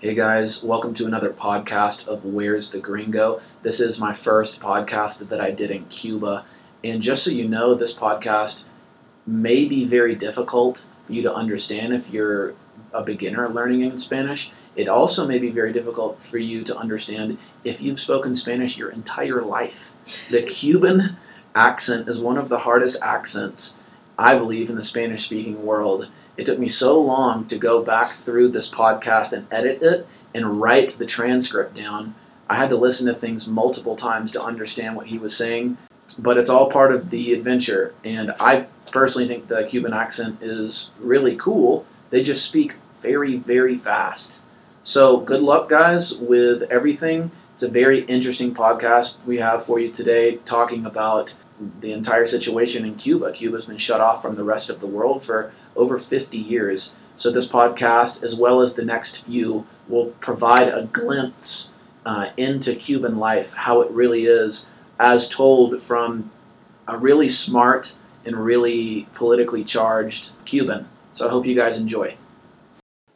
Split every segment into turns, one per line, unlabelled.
Hey guys, welcome to another podcast of Where's the Gringo. This is my first podcast that I did in Cuba. And just so you know, this podcast may be very difficult for you to understand if you're a beginner learning in Spanish. It also may be very difficult for you to understand if you've spoken Spanish your entire life. The Cuban accent is one of the hardest accents, I believe, in the Spanish speaking world. It took me so long to go back through this podcast and edit it and write the transcript down. I had to listen to things multiple times to understand what he was saying, but it's all part of the adventure. And I personally think the Cuban accent is really cool. They just speak very, very fast. So, good luck, guys, with everything. It's a very interesting podcast we have for you today, talking about the entire situation in Cuba. Cuba's been shut off from the rest of the world for over 50 years. So, this podcast, as well as the next few, will provide a glimpse uh, into Cuban life, how it really is, as told from a really smart and really politically charged Cuban. So, I hope you guys enjoy.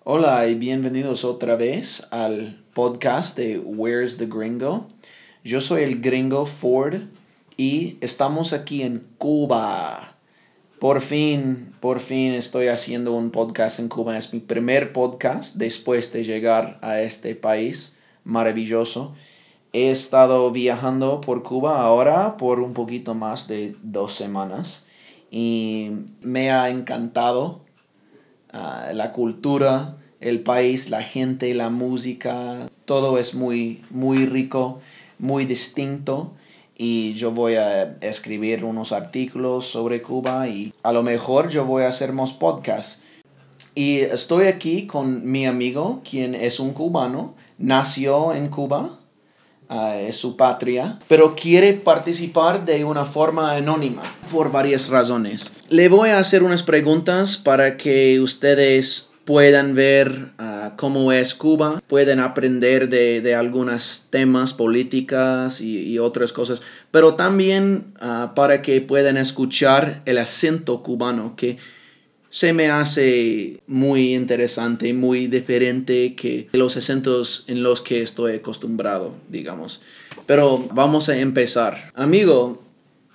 Hola y bienvenidos otra vez al podcast de Where's the Gringo. Yo soy el gringo Ford y estamos aquí en Cuba. Por fin, por fin estoy haciendo un podcast en Cuba. Es mi primer podcast después de llegar a este país maravilloso. He estado viajando por Cuba ahora por un poquito más de dos semanas y me ha encantado uh, la cultura, el país, la gente, la música, todo es muy, muy rico, muy distinto y yo voy a escribir unos artículos sobre Cuba y a lo mejor yo voy a hacer más podcasts. Y estoy aquí con mi amigo, quien es un cubano, nació en Cuba, uh, es su patria, pero quiere participar de una forma anónima por varias razones. Le voy a hacer unas preguntas para que ustedes puedan ver uh, cómo es Cuba, pueden aprender de, de algunos temas políticas y, otras cosas, pero también uh, para que puedan escuchar el acento cubano que se me hace muy interesante, muy diferente que los acentos en los que estoy acostumbrado, digamos. Pero vamos a empezar. Amigo,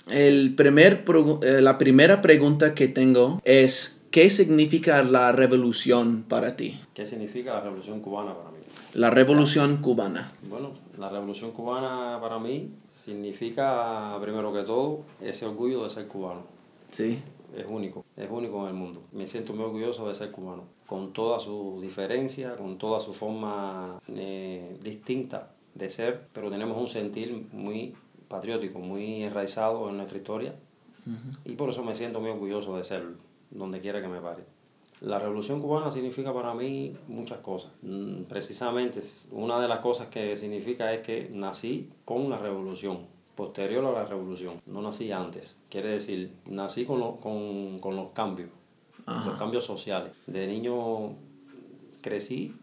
el primer, eh, la primera pregunta que tengo es ¿Qué significa la revolución para ti?
¿Qué significa la revolución cubana para mí?
La revolución cubana.
Bueno, la revolución cubana para mí significa, primero que todo, ese orgullo de ser cubano.
Sí.
Es único, es único en el mundo. Me siento muy orgulloso de ser cubano, con toda su diferencia, con toda su forma eh, distinta de ser, pero tenemos un sentir muy patriótico, muy enraizado en nuestra historia, uh -huh. y por eso me siento muy orgulloso de serlo donde quiera que me pare. La revolución cubana significa para mí muchas cosas. Mm, precisamente, una de las cosas que significa es que nací con la revolución, posterior a la revolución. No nací antes. Quiere decir, nací con, lo, con, con los cambios, Ajá. los cambios sociales. De niño crecí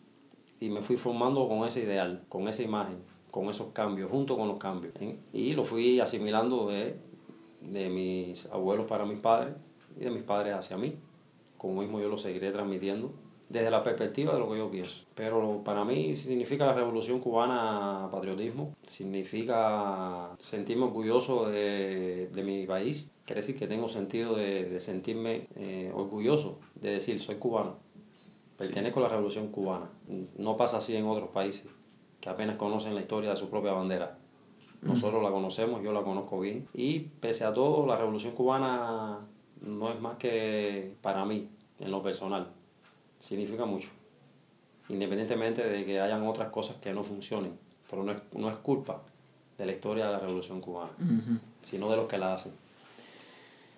y me fui formando con ese ideal, con esa imagen, con esos cambios, junto con los cambios. Y lo fui asimilando de, de mis abuelos para mis padres y de mis padres hacia mí. Como mismo yo lo seguiré transmitiendo desde la perspectiva de lo que yo pienso. Pero para mí significa la revolución cubana patriotismo, significa sentirme orgulloso de, de mi país, quiere decir que tengo sentido de, de sentirme eh, orgulloso, de decir soy cubano, pertenezco a la revolución cubana. No pasa así en otros países, que apenas conocen la historia de su propia bandera. Nosotros la conocemos, yo la conozco bien. Y pese a todo, la revolución cubana no es más que para mí, en lo personal. Significa mucho. Independientemente de que hayan otras cosas que no funcionen. Pero no es, no es culpa de la historia de la Revolución Cubana, uh -huh. sino de los que la hacen.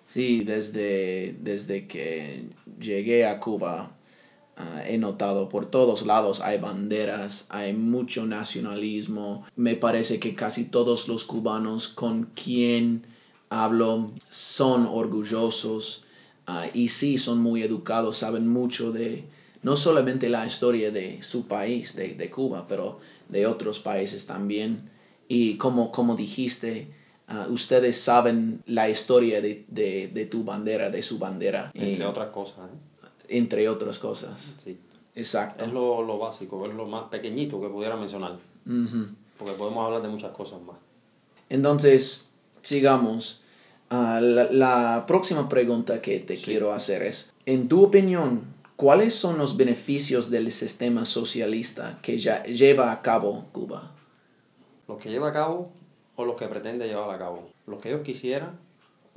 Sí, desde, desde que llegué a Cuba uh, he notado por todos lados hay banderas, hay mucho nacionalismo. Me parece que casi todos los cubanos con quien hablo son orgullosos uh, y sí son muy educados, saben mucho de no solamente la historia de su país, de, de Cuba, pero de otros países también. Y como, como dijiste, uh, ustedes saben la historia de, de, de, tu bandera, de su bandera.
Entre otras cosas. ¿eh?
Entre otras cosas.
Sí.
Exacto.
Es lo, lo básico, es lo más pequeñito que pudiera mencionar.
Ujú.
Porque podemos hablar de muchas cosas más.
Entonces, sigamos. Ah, la, la próxima pregunta que te
Sí.
quiero hacer es, en tu opinión, ¿cuáles son los beneficios del sistema socialista que ya lleva a cabo Cuba?
Los que lleva a cabo o los que pretende llevar a cabo. Los que ellos quisieran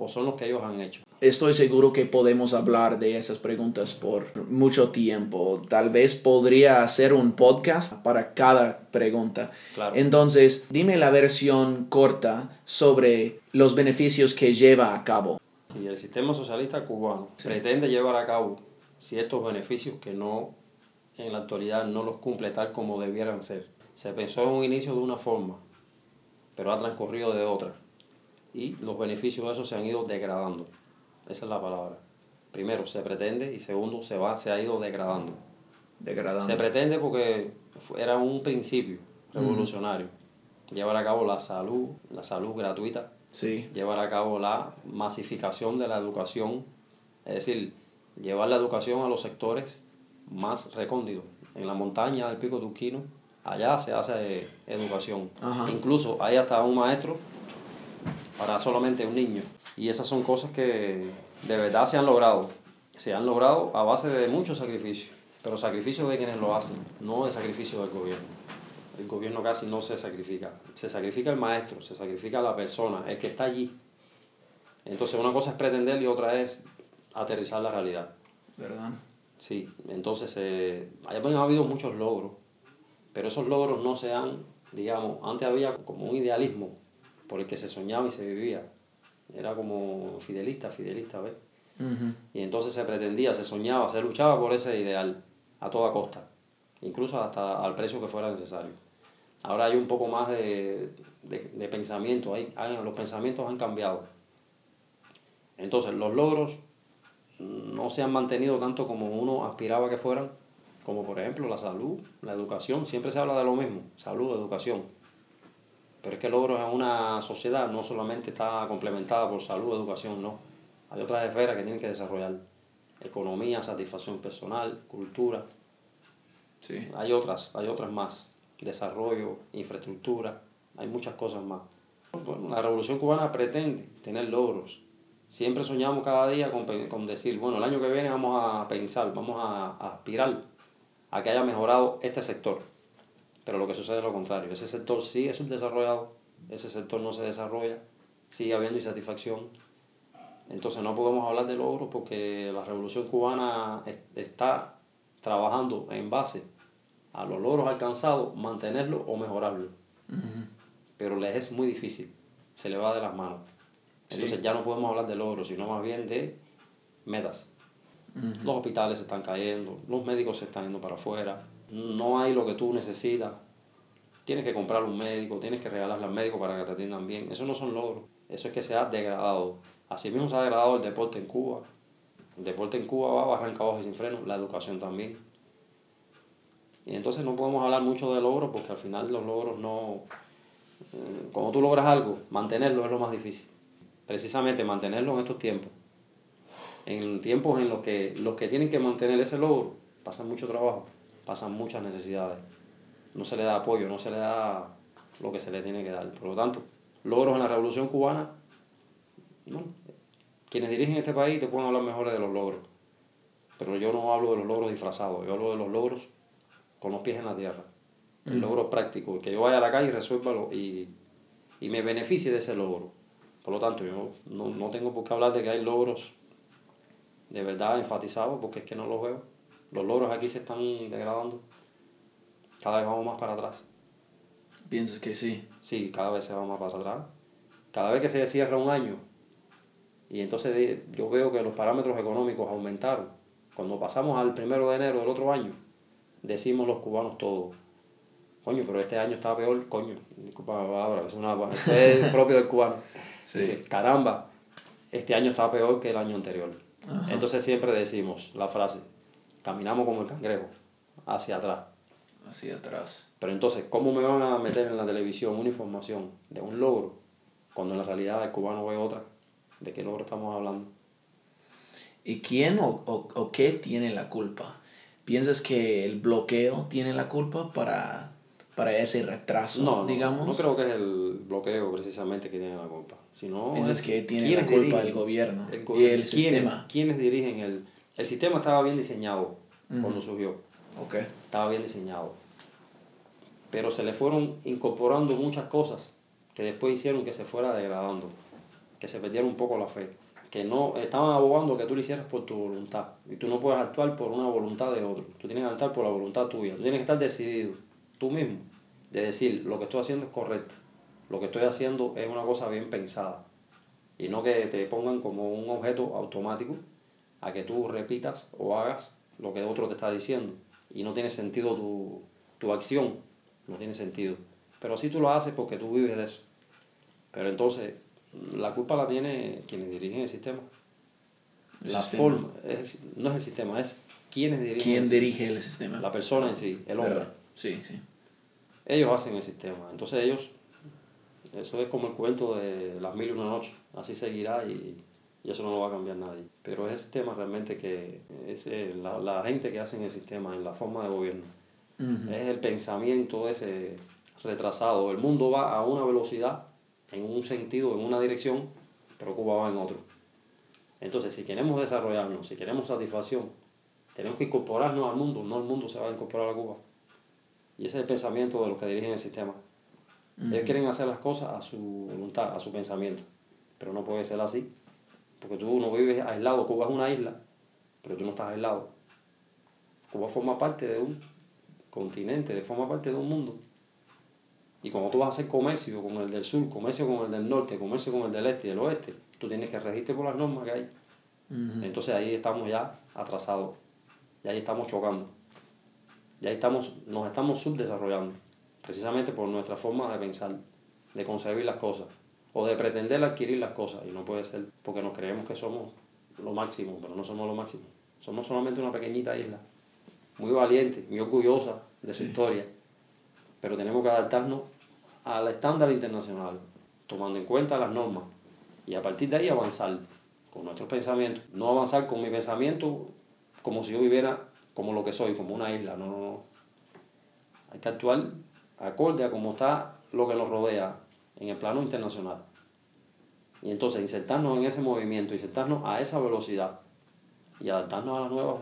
o son los que ellos han hecho.
Estoy seguro que podemos hablar de esas preguntas por mucho tiempo. Tal vez podría hacer un podcast para cada pregunta.
Claro.
Entonces, dime la versión corta sobre los beneficios que lleva a cabo.
Si el sistema socialista cubano
Sí.
pretende llevar a cabo ciertos beneficios que no en la actualidad no los cumple tal como debieran ser. Se pensó en un inicio de una forma, pero ha transcurrido de otra. Y los beneficios de eso se han ido degradando. Esa es la palabra. Primero, se pretende y segundo, se va, se ha ido degradando.
Degradando.
Se pretende porque era un principio revolucionario. Llevar a cabo la salud, la salud gratuita,
Sí.
llevar a cabo la masificación de la educación, es decir, llevar la educación a los sectores más recónditos. En la montaña del Pico Turquino, allá se hace educación.
Ajá.
Incluso hay hasta un maestro para solamente un niño. Y esas son cosas que de verdad se han logrado. Se han logrado a base de muchos sacrificios, pero sacrificios de quienes lo hacen, no de sacrificio del gobierno. El gobierno casi no se sacrifica. Se sacrifica el maestro, se sacrifica la persona, el que está allí. Entonces una cosa es pretender y otra es aterrizar la realidad.
¿Verdad?
Sí, entonces eh, han habido muchos logros, pero esos logros no se han, digamos, antes había como un idealismo por el que se soñaba y se vivía. Era como fidelista, fidelista, ¿ves? Y entonces se pretendía, se soñaba, se luchaba por ese ideal a toda costa, incluso hasta al precio que fuera necesario. Ahora hay un poco más de, de, de pensamiento, hay, hay- los pensamientos han cambiado. Entonces los logros no se han mantenido tanto como uno aspiraba que fueran, como por ejemplo la salud, la educación, siempre se habla de lo mismo, salud, educación. Pero es que logros en una sociedad no solamente está complementada por salud, educación, no. Hay otras esferas que tienen que desarrollar. Economía, satisfacción personal, cultura.
Sí.
Hay otras, hay otras más. Desarrollo, infraestructura, hay muchas cosas más. Bueno, la revolución cubana pretende tener logros. Siempre soñamos cada día con, con decir, bueno, el año que viene vamos a pensar, vamos a, a aspirar a que haya mejorado este sector. Pero lo que sucede es lo contrario. Ese sector sí es desarrollado, ese sector no se desarrolla, sigue habiendo insatisfacción. Entonces no podemos hablar de logros porque la revolución cubana es- está trabajando en base a los logros alcanzados, mantenerlos o mejorarlos. Pero les es muy difícil, se le va de las manos. Entonces
Sí.
ya no podemos hablar de logros, sino más bien de metas. Los hospitales se están cayendo, los médicos se están yendo para afuera, no hay lo que tú necesitas. Tienes que comprar un médico, tienes que regalarle al médico para que te atiendan bien. Eso no son logros, eso es que se ha degradado. Así mismo se ha degradado el deporte en Cuba. El deporte en Cuba va arranca abajo y sin freno, la educación también. Y entonces no podemos hablar mucho de logros porque al final los logros no... eh, Cuando tú logras algo, mantenerlo es lo más difícil. Precisamente mantenerlo en estos tiempos en tiempos en los que los que tienen que mantener ese logro pasan mucho trabajo, pasan muchas necesidades. No se le da apoyo, no se le da lo que se le tiene que dar. Por lo tanto, logros en la Revolución Cubana, bueno, quienes dirigen este país te pueden hablar mejores de los logros. Pero yo no hablo de los logros disfrazados, yo hablo de los logros con los pies en la tierra. El logro práctico, que yo vaya a la calle y resuélvalo y, y me beneficie de ese logro. Por lo tanto, yo no, no tengo por qué hablar de que hay logros de verdad enfatizados, porque es que no los veo. Los logros aquí se están degradando. Cada vez vamos más para atrás.
¿Piensas que sí?
Sí, cada vez se va más para atrás. Cada vez que se cierra un año, y entonces yo veo que los parámetros económicos aumentaron. Cuando pasamos al primero de enero del otro año, decimos los cubanos todos, coño, pero este año está peor, coño, disculpa la palabra, es, una, esto es propio del cubano.
Sí.
Dice, caramba, este año está peor que el año anterior.
Ajá.
Entonces siempre decimos la frase, caminamos como el cangrejo, hacia atrás.
Hacia atrás.
Pero entonces, ¿cómo me van a meter en la televisión una información de un logro cuando en la realidad el cubano ve otra? ¿De qué logro estamos hablando?
¿Y quién o, o, o qué tiene la culpa ¿Piensas que el bloqueo tiene la culpa para, para ese retraso,
No, no,
digamos?
no creo que es el bloqueo precisamente que tiene la culpa, sino
¿Piensas
es
que tiene la culpa el gobierno
el
y el
quiénes-
sistema?
¿Quiénes dirigen el...? El sistema estaba bien diseñado cuando
Ujú.
surgió,
Ok.
estaba bien diseñado, pero se le fueron incorporando muchas cosas que después hicieron que se fuera degradando, que se perdiera un poco la fe, que no estaban abogando que tú lo hicieras por tu voluntad. Y tú no puedes actuar por una voluntad de otro, tú tienes que actuar por la voluntad tuya, tú tienes que estar decidido tú mismo de decir lo que estoy haciendo es correcto, lo que estoy haciendo es una cosa bien pensada. Y no que te pongan como un objeto automático a que tú repitas o hagas lo que otro te está diciendo y no tiene sentido tu, tu acción, no tiene sentido. Pero sí tú lo haces porque tú vives de eso. Pero entonces la culpa la tiene quienes dirigen el sistema.
El
la
sistema.
forma, es- no es el sistema, es quienes dirigen
¿Quién
el
dirige el sistema?
La persona en sí, el hombre.
Sí, sí.
Ellos hacen el sistema. Entonces ellos, eso es como el cuento de las mil y una noches. Así seguirá y, y eso no lo va a cambiar nadie. Pero es el sistema realmente que es la, la gente que hace el sistema, en la forma de gobierno. Es el pensamiento ese retrasado. El mundo va a una velocidad, en un sentido, en una dirección, pero Cuba va en otro. Entonces, si queremos desarrollarnos, si queremos satisfacción, tenemos que incorporarnos al mundo, no el mundo se va a incorporar a Cuba. Y ese es el pensamiento de los que dirigen el sistema. Ellos quieren hacer las cosas a su voluntad, a su pensamiento, pero no puede ser así, porque tú no vives aislado. Cuba es una isla, pero tú no estás aislado. Cuba forma parte de un continente, forma parte de un mundo. Y cuando tú vas a hacer comercio con el del sur, comercio con el del norte, comercio con el del este y del oeste, tú tienes que regirte por las normas que hay. Entonces ahí estamos ya atrasados, y ahí estamos chocando, y ahí estamos, nos estamos subdesarrollando, precisamente por nuestra forma de pensar, de concebir las cosas, o de pretender adquirir las cosas, y no puede ser, porque nos creemos que somos lo máximo, pero no somos lo máximo, somos solamente una pequeñita isla, muy valiente, muy orgullosa de su
Sí.
historia, pero tenemos que adaptarnos al estándar internacional, tomando en cuenta las normas, y a partir de ahí avanzar con nuestros pensamientos. No avanzar con mi pensamiento como si yo viviera como lo que soy, como una isla. No, no, no. Hay que actuar acorde a cómo está lo que nos rodea en el plano internacional. Y entonces insertarnos en ese movimiento, insertarnos a esa velocidad y adaptarnos a las nuevas,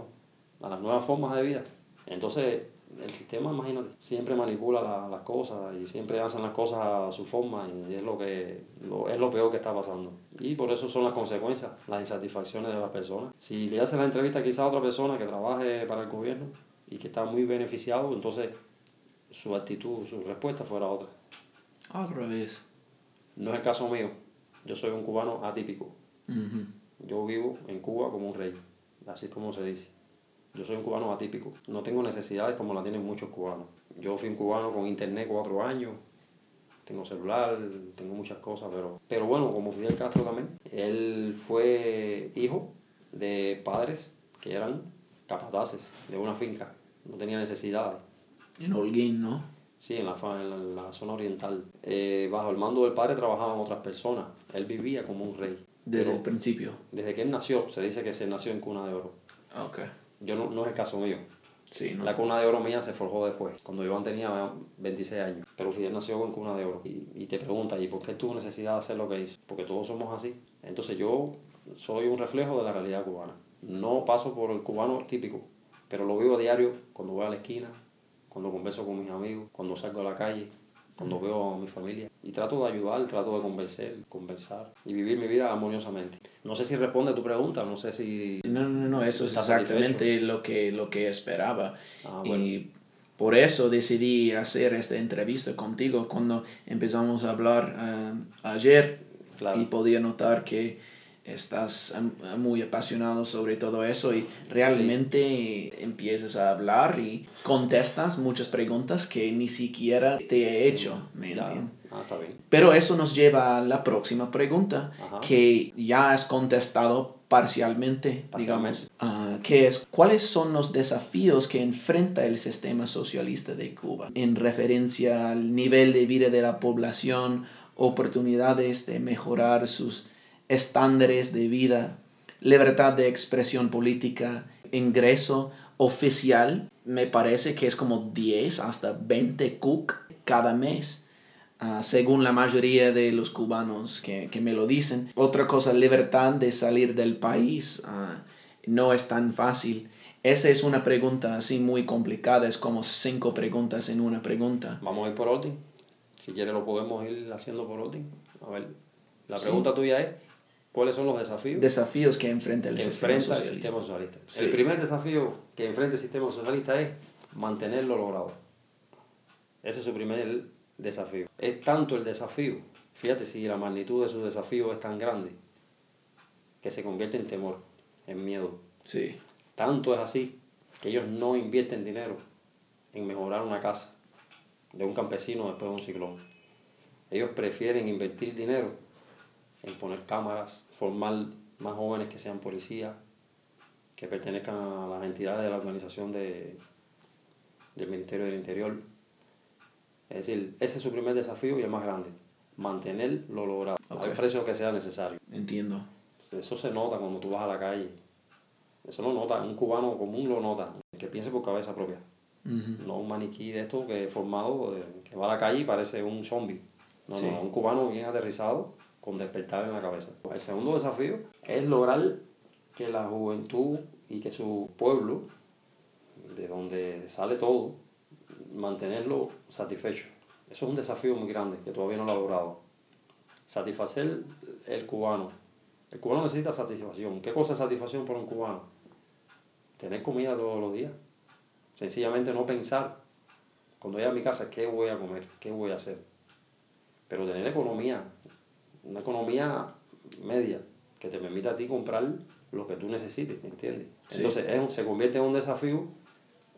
a las nuevas formas de vida. Entonces el sistema, imagínate, siempre manipula la- las cosas y siempre hacen las cosas a su forma y es lo que es lo peor que está pasando. Y por eso son las consecuencias, las insatisfacciones de las personas. Si le hacen la entrevista quizá a otra persona que trabaje para el gobierno y que está muy beneficiado, entonces su actitud, su respuesta fuera otra.
Al revés.
No es el caso mío. Yo soy un cubano atípico. Yo vivo en Cuba como un rey, así como se dice. Yo soy un cubano atípico. No tengo necesidades como la tienen muchos cubanos. Yo fui un cubano con internet cuatro años. Tengo celular, tengo muchas cosas, pero, pero bueno, como Fidel Castro también. Él fue hijo de padres que eran capataces de una finca. No tenía necesidades.
En Holguín, ¿no?
Sí, en la, en la, en zona oriental. Eh, bajo el mando del padre trabajaban otras personas. Él vivía como un rey.
Desde el principio.
desde que él nació, se dice que se nació en cuna de oro.
Ok.
Yo no, no es el caso mío.
Sí, ¿no?
La cuna de oro mía se forjó después, cuando Iván tenía 26 años. Pero Fidel nació con cuna de oro. Y, y te pregunta, ¿y por qué tuvo necesidad de hacer lo que hizo? Porque todos somos así. Entonces yo soy un reflejo de la realidad cubana. No paso por el cubano típico, pero lo vivo a diario cuando voy a la esquina, cuando converso con mis amigos, cuando salgo a la calle, cuando veo a mi familia. Y trato de ayudar, trato de convencer, conversar y vivir mi vida armoniosamente. No sé si responde a tu pregunta, no sé si...
No, no, no, eso es
¿Estás
exactamente lo que, lo que esperaba.
Ah, bueno.
Y por eso decidí hacer esta entrevista contigo cuando empezamos a hablar eh, ayer
Claro.
y podía notar que estás muy apasionado sobre todo eso y realmente empiezas a hablar y contestas muchas preguntas que ni siquiera te he hecho, ¿me entiendes?
Ah, está bien.
Pero eso nos lleva a la próxima pregunta,
Ajá.
que ya has contestado parcialmente,
Parcialmente.
digamos, ah, que es cuáles son los desafíos que enfrenta el sistema socialista de Cuba en referencia al nivel de vida de la población, oportunidades de mejorar sus estándares de vida, libertad de expresión política, ingreso oficial me parece que es como 10 hasta 20 cook cada mes. ah, según la mayoría de los cubanos que, que me lo dicen. Otra cosa, libertad de salir del país ah, no es tan fácil. Esa es una pregunta así muy complicada, es como cinco preguntas en una pregunta.
Vamos a ir por orden. Si quieres lo podemos ir haciendo por orden. A ver, la
Sí.
pregunta tuya es, ¿cuáles son los desafíos
Desafíos que enfrenta el
que
sistema
enfrenta el
socialista.
sistema socialista?
Sí.
El primer desafío que enfrenta el sistema socialista es mantenerlo logrado. Ese es su primer desafío. Es tanto el desafío, fíjate si la magnitud de su desafío es tan grande, que se convierte en temor, en miedo.
Sí,
Tanto es así que ellos no invierten dinero en mejorar una casa de un campesino después de un ciclón. Ellos prefieren invertir dinero en poner cámaras, formar más jóvenes que sean policías, que pertenezcan a las entidades de la organización de, del Ministerio del Interior. Es decir, ese es su primer desafío y el más grande, mantener lo logrado,
Ok.
al precio que sea necesario.
entiendo.
Eso se nota cuando tú vas a la calle. Eso lo nota, un cubano común lo nota, que piense por cabeza propia.
Ujú.
No un maniquí de esto que es formado, que va a la calle y parece un zombie. No,
Sí.
no, un cubano bien aterrizado con despertar en la cabeza. El segundo desafío es lograr que la juventud y que su pueblo, de donde sale todo, mantenerlo satisfecho. Eso es un desafío muy grande que todavía no lo ha logrado. Satisfacer el cubano. El cubano necesita satisfacción. ¿Qué cosa es satisfacción para un cubano? Tener comida todos los días. Sencillamente no pensar, cuando llegue a mi casa, ¿qué voy a comer? ¿Qué voy a hacer? Pero tener economía, una economía media, que te permita a ti comprar lo que tú necesites, ¿entiendes?
Sí.
Entonces es se convierte en un desafío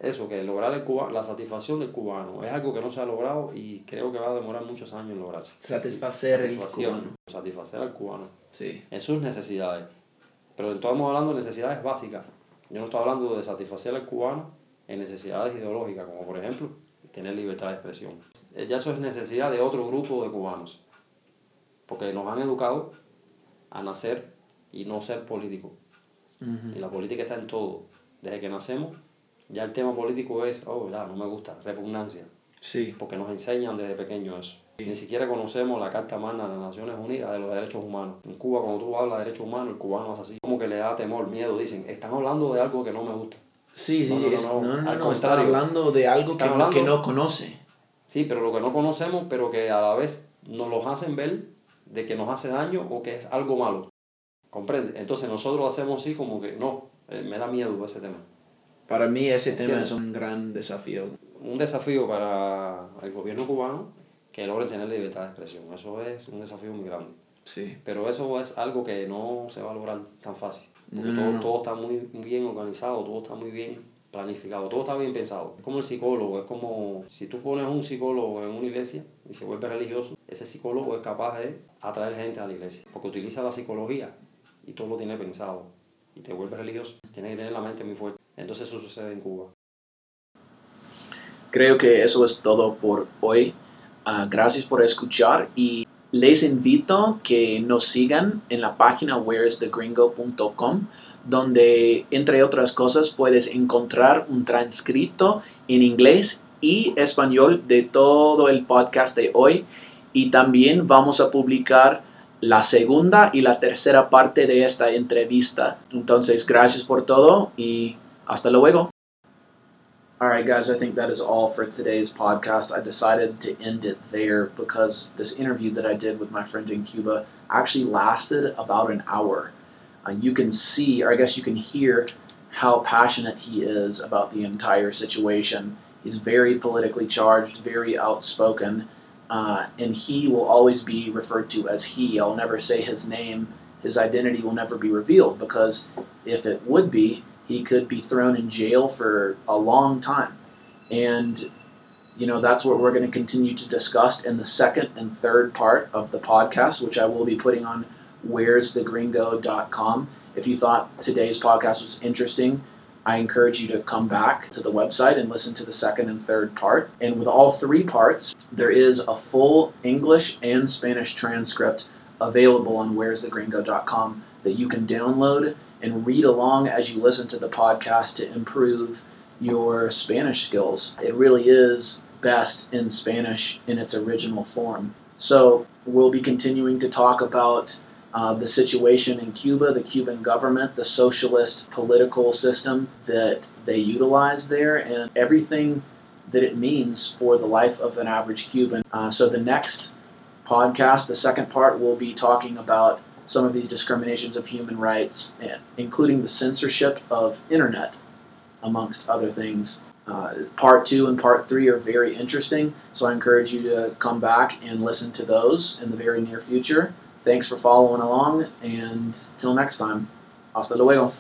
eso, que lograr el cuba, la satisfacción del cubano. Es algo que no se ha logrado y creo que va a demorar muchos años en lograrse.
Satisfacer el cubano.
Satisfacer al cubano
Sí,
en sus necesidades. Pero estamos hablando de necesidades básicas. Yo no estoy hablando de satisfacer al cubano en necesidades ideológicas, como por ejemplo tener libertad de expresión. Ya eso es necesidad de otro grupo de cubanos. Porque nos han educado a nacer y no ser políticos. Y la política está en todo. Desde que nacemos, ya el tema político es, oh, ya, no me gusta, repugnancia
sí,
porque nos enseñan desde pequeños eso. Ni siquiera conocemos la Carta Magna de las Naciones Unidas de los Derechos Humanos. En Cuba, cuando tú hablas de derechos humanos, el cubano es así. Como que le da temor, miedo. Dicen, están hablando de algo que no me gusta.
sí, sí,
No, no, no,
es-
no,
no,
al
no, hablando de algo que,
hablando-
que no conoce.
Sí, pero lo que no conocemos, pero que a la vez nos los hacen ver de que nos hace daño o que es algo malo. ¿Comprende? Entonces nosotros hacemos así como que no, eh, me da miedo ese tema.
Para mí ese tema
Entiendo.
es un gran desafío.
un desafío para el gobierno cubano que logren tener libertad de expresión. Eso es un desafío muy grande.
Sí,
Pero eso es algo que no se va a lograr tan fácil. Porque
no,
todo,
no.
todo está muy bien organizado, todo está muy bien planificado, todo está bien pensado. Es como el psicólogo, es como si tú pones un psicólogo en una iglesia y se vuelve religioso, ese psicólogo es capaz de atraer gente a la iglesia. Porque utiliza la psicología y todo lo tiene pensado. Y te vuelve religioso. Tienes que tener la mente muy fuerte. Entonces eso sucede en Cuba.
Creo que eso es todo por hoy. Ah, gracias por escuchar y les invito que nos sigan en la página whereisthegringo.com donde entre otras cosas puedes encontrar un transcrito en inglés y español de todo el podcast de hoy y también vamos a publicar la segunda y la tercera parte de esta entrevista. Entonces, gracias por todo y hasta luego. All right, guys, I think that is all for today's podcast. I decided to end it there because this interview that I did with my friend in Cuba actually lasted about an hour. Uh, you can see, or I guess you can hear, how passionate he is about the entire situation. He's very politically charged, very outspoken, uh, and he will always be referred to as he. I'll never say his name. His identity will never be revealed because if it would be, he could be thrown in jail for a long time. And, you know, that's what we're going to continue to discuss in the second and third part of the podcast, which I will be putting on where'sthegringo.com. If you thought today's podcast was interesting, I encourage you to come back to the website and listen to the second and third part. And with all three parts, there is a full English and Spanish transcript available on where'sthegringo.com that you can download and read along as you listen to the podcast to improve your Spanish skills. It really is best in Spanish in its original form. So, we'll be continuing to talk about uh, the situation in Cuba, the Cuban government, the socialist political system that they utilize there, and everything that it means for the life of an average Cuban. Uh, so, the next podcast, the second part, will be talking about some of these discriminations of human rights, including the censorship of internet, amongst other things. Uh, part two and part three are very interesting, so I encourage you to come back and listen to those in the very near future. Thanks for following along, and till next time, hasta luego.